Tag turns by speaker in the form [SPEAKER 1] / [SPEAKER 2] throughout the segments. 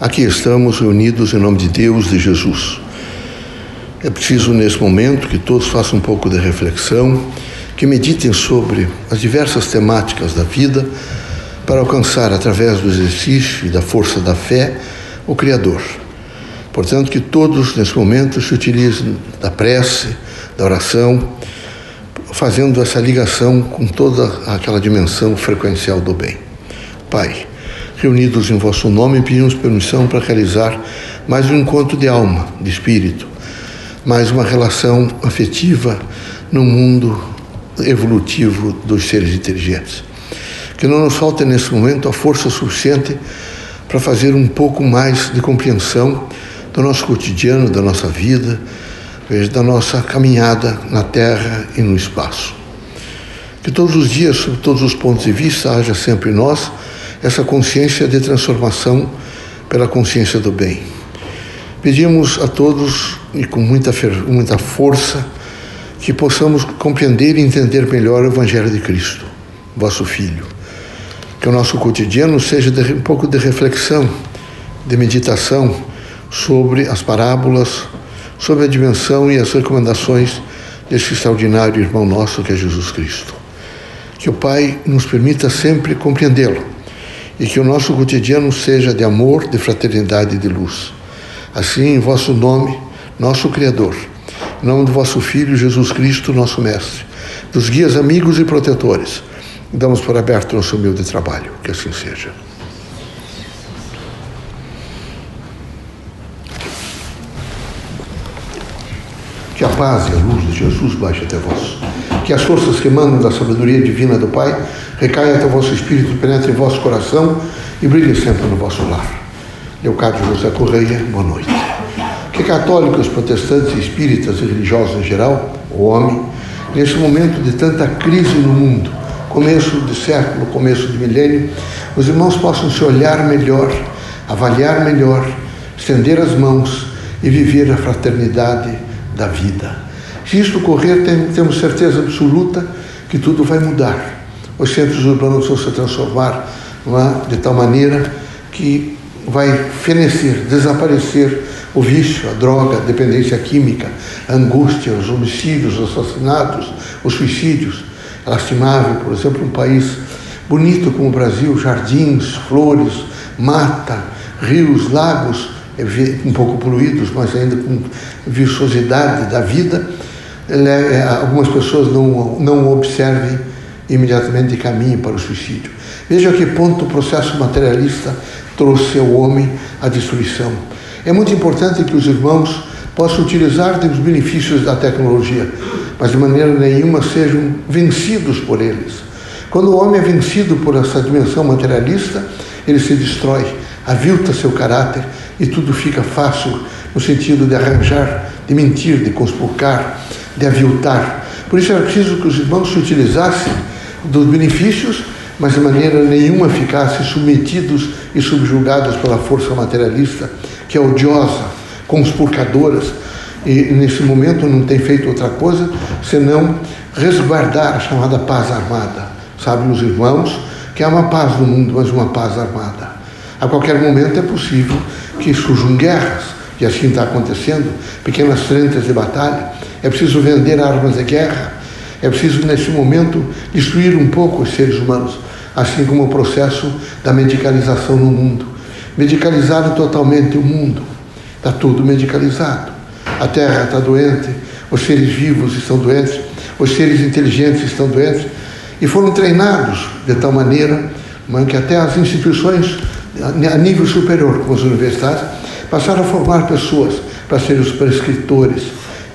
[SPEAKER 1] Aqui estamos reunidos em nome de Deus, de Jesus. É preciso, nesse momento, que todos façam um pouco de reflexão, que meditem sobre as diversas temáticas da vida para alcançar, através do exercício e da força da fé, o Criador. Portanto, que todos, nesse momento, se utilizem da prece, da oração, fazendo essa ligação com toda aquela dimensão frequencial do bem. Pai, reunidos em vosso nome, pedimos permissão para realizar mais um encontro de alma, de espírito, mais uma relação afetiva no mundo evolutivo dos seres inteligentes. Que não nos falte nesse momento a força suficiente para fazer um pouco mais de compreensão do nosso cotidiano, da nossa vida, da nossa caminhada na Terra e no espaço. Que todos os dias, sob todos os pontos de vista, haja sempre em nós essa consciência de transformação pela consciência do bem. Pedimos a todos, e com muita, muita força, que possamos compreender e entender melhor o Evangelho de Cristo, vosso Filho. Que o nosso cotidiano seja de, um pouco de reflexão, de meditação sobre as parábolas, sobre a dimensão e as recomendações desse extraordinário irmão nosso que é Jesus Cristo. Que o Pai nos permita sempre compreendê-lo e que o nosso cotidiano seja de amor, de fraternidade e de luz. Assim, em vosso nome, nosso Criador, em nome do vosso Filho Jesus Cristo, nosso Mestre, dos guias amigos e protetores, damos por aberto nosso humilde trabalho. Que assim seja. Que a paz e a luz de Jesus baixe até vós. Que as forças que emanam da sabedoria divina do Pai recaiam até o vosso espírito, penetrem em vosso coração e brilhem sempre no vosso lar. Leocádio José Correia, boa noite. Que católicos, protestantes, espíritas e religiosos em geral, o homem, nesse momento de tanta crise no mundo, começo de século, começo de milênio, os irmãos possam se olhar melhor, avaliar melhor, estender as mãos e viver a fraternidade da vida. Se isto ocorrer, temos certeza absoluta que tudo vai mudar. Os centros urbanos vão se transformar é? de tal maneira que vai fenecer, desaparecer o vício, a droga, a dependência química, a angústia, os homicídios, os assassinatos, os suicídios. É lastimável, por exemplo, um país bonito como o Brasil, jardins, flores, mata, rios, lagos, um pouco poluídos, mas ainda com viçosidade da vida, é, algumas pessoas não, não observem imediatamente caminho para o suicídio. Veja a que ponto o processo materialista trouxe ao homem a destruição. É muito importante que os irmãos possam utilizar os benefícios da tecnologia, mas de maneira nenhuma sejam vencidos por eles. Quando o homem é vencido por essa dimensão materialista, ele se destrói, avilta seu caráter e tudo fica fácil no sentido de arranjar, de mentir, de conspurcar, de aviltar. Por isso era preciso que os irmãos se utilizassem dos benefícios, mas de maneira nenhuma ficassem submetidos e subjugados pela força materialista, que é odiosa, conspurcadoras, e nesse momento não tem feito outra coisa senão resguardar a chamada paz armada. Sabem os irmãos que há uma paz no mundo, mas uma paz armada. A qualquer momento é possível que surjam guerras, e assim está acontecendo, pequenas frentes de batalha. É preciso vender armas de guerra, é preciso, nesse momento, destruir um pouco os seres humanos, assim como o processo da medicalização no mundo. Medicalizado totalmente o mundo, está tudo medicalizado. A Terra está doente, os seres vivos estão doentes, os seres inteligentes estão doentes, e foram treinados de tal maneira que até as instituições a nível superior, como as universidades, passaram a formar pessoas para serem os prescritores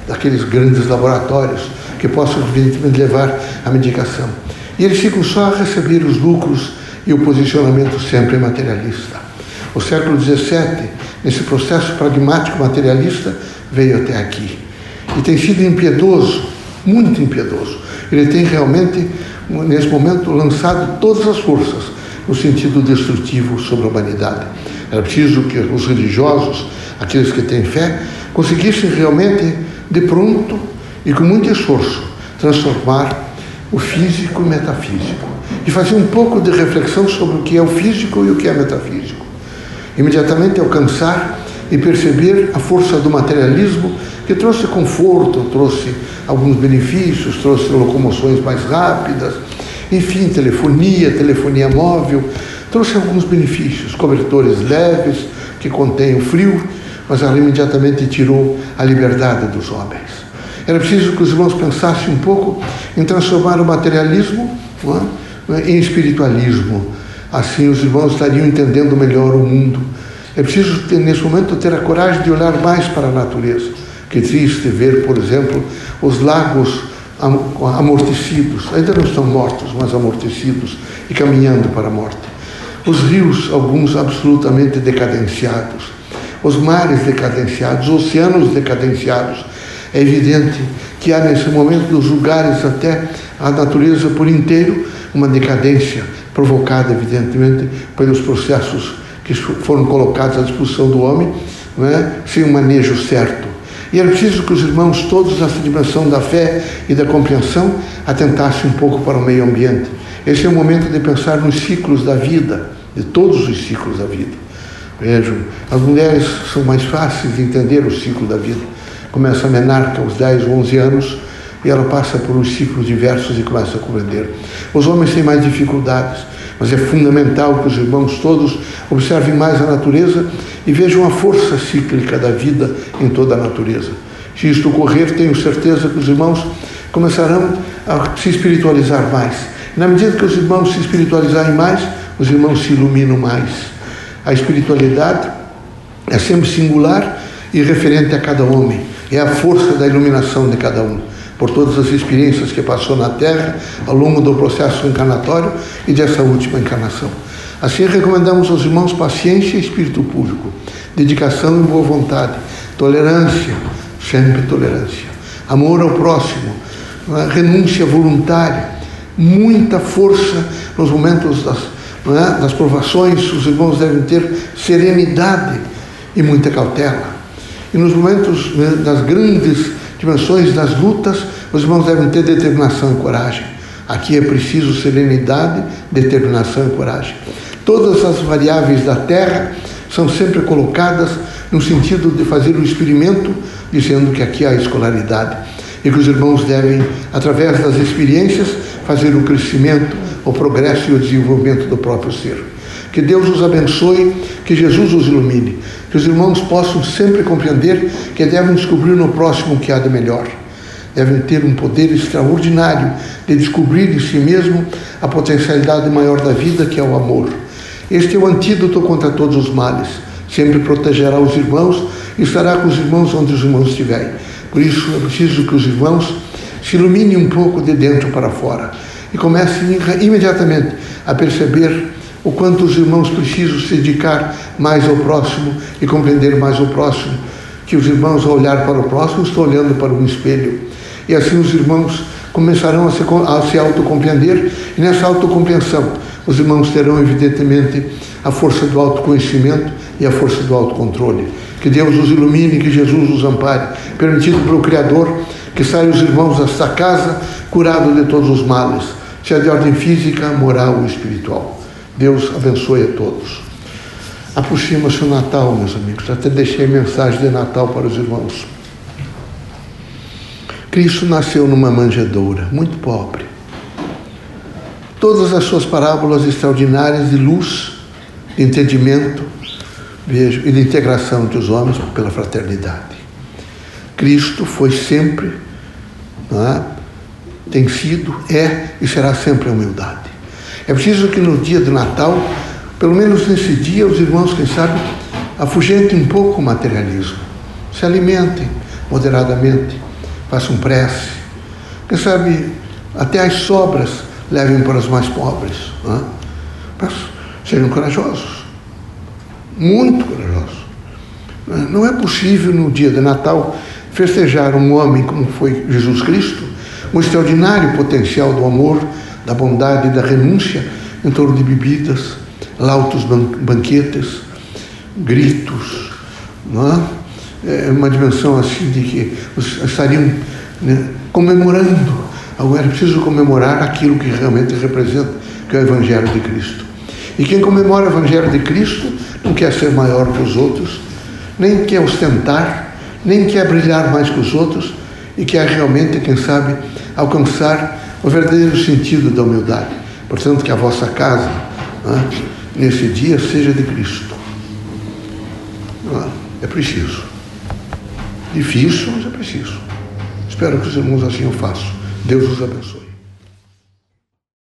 [SPEAKER 1] daqueles grandes laboratórios que possam, evidentemente, levar a medicação. E eles ficam só a receber os lucros e o posicionamento sempre materialista. O século XVII, nesse processo pragmático materialista, veio até aqui. E tem sido impiedoso, muito impiedoso. Ele tem realmente, nesse momento, lançado todas as forças no sentido destrutivo sobre a humanidade. Era preciso que os religiosos, aqueles que têm fé, conseguissem realmente, de pronto e com muito esforço, transformar o físico e metafísico. E fazer um pouco de reflexão sobre o que é o físico e o que é metafísico. imediatamente alcançar e perceber a força do materialismo que trouxe conforto, trouxe alguns benefícios, trouxe locomoções mais rápidas, enfim, telefonia, telefonia móvel, trouxe alguns benefícios, cobertores leves que contêm o frio, mas ela imediatamente tirou a liberdade dos homens. Era preciso que os irmãos pensassem um pouco em transformar o materialismo é? em espiritualismo. Assim os irmãos estariam entendendo melhor o mundo. É preciso, nesse momento, ter a coragem de olhar mais para a natureza. Que triste ver, por exemplo, os lagos amortecidos, ainda não estão mortos, mas amortecidos e caminhando para a morte. Os rios, alguns absolutamente decadenciados, os mares decadenciados, os oceanos decadenciados. É evidente que há nesse momento, nos lugares até a natureza por inteiro, uma decadência provocada, evidentemente, pelos processos que foram colocados à disposição do homem, não é? sem um manejo certo. E era preciso que os irmãos, todos nessa dimensão da fé e da compreensão, atentassem um pouco para o meio ambiente. Esse é o momento de pensar nos ciclos da vida, de todos os ciclos da vida. Vejam, as mulheres são mais fáceis de entender o ciclo da vida. Começa a menarca aos 10 ou 11 anos e ela passa por uns ciclos diversos e começa a compreender. Os homens têm mais dificuldades, mas é fundamental que os irmãos todos observem mais a natureza e vejam a força cíclica da vida em toda a natureza. Se isto ocorrer, tenho certeza que os irmãos começarão a se espiritualizar mais. Na medida que os irmãos se espiritualizarem mais, os irmãos se iluminam mais. A espiritualidade é sempre singular e referente a cada homem. É a força da iluminação de cada um por todas as experiências que passou na Terra ao longo do processo encarnatório e dessa última encarnação. Assim, recomendamos aos irmãos paciência e espírito público, dedicação e boa vontade, tolerância, sempre tolerância, amor ao próximo, é? renúncia voluntária, muita força nos momentos das, é? das provações, os irmãos devem ter serenidade e muita cautela. E nos momentos né, das grandes dimensões das lutas, os irmãos devem ter determinação e coragem. Aqui é preciso serenidade, determinação e coragem. Todas as variáveis da Terra são sempre colocadas no sentido de fazer o experimento, dizendo que aqui há escolaridade e que os irmãos devem, através das experiências, fazer o crescimento, o progresso e o desenvolvimento do próprio ser. Que Deus os abençoe, que Jesus os ilumine, que os irmãos possam sempre compreender que devem descobrir no próximo o que há de melhor. Devem ter um poder extraordinário de descobrir em si mesmo a potencialidade maior da vida, que é o amor. Este é o antídoto contra todos os males. Sempre protegerá os irmãos e estará com os irmãos onde os irmãos estiverem. Por isso é preciso que os irmãos se iluminem um pouco de dentro para fora e comecem imediatamente a perceber o quanto os irmãos precisam se dedicar mais ao próximo e compreender mais o próximo, que os irmãos, ao olhar para o próximo, estão olhando para um espelho. E assim os irmãos começarão a se, a se autocompreender, e nessa autocompreensão, os irmãos terão, evidentemente, a força do autoconhecimento e a força do autocontrole. Que Deus os ilumine, que Jesus os ampare, permitido pelo Criador que saiam os irmãos desta casa curados de todos os males, seja de ordem física, moral ou espiritual. Deus abençoe a todos. Aproxima-se o Natal, meus amigos. Até deixei mensagem de Natal para os irmãos. Cristo nasceu numa manjedoura, muito pobre. Todas as suas parábolas extraordinárias de luz, de entendimento, vejo, e de integração entre os homens pela fraternidade. Cristo foi sempre, é? tem sido, é e será sempre a humildade. É preciso que no dia do Natal, pelo menos nesse dia, os irmãos, quem sabe, afugentem um pouco o materialismo, se alimentem moderadamente, façam prece, quem sabe até as sobras levem para os mais pobres. É? Sejam corajosos, muito corajosos. Não é possível no dia de Natal festejar um homem como foi Jesus Cristo, um extraordinário potencial do amor da bondade e da renúncia em torno de bebidas, lautos banquetes, gritos, não é? é uma dimensão assim de que estariam né, comemorando. Agora é preciso comemorar aquilo que realmente representa, que é o Evangelho de Cristo. E quem comemora o Evangelho de Cristo não quer ser maior que os outros, nem quer ostentar, nem quer brilhar mais que os outros e quer realmente, quem sabe, alcançar o verdadeiro sentido da humildade. Portanto, que a vossa casa, né, nesse dia, seja de Cristo. É preciso. Difícil, mas é preciso. Espero que os irmãos assim o façam. Deus os abençoe.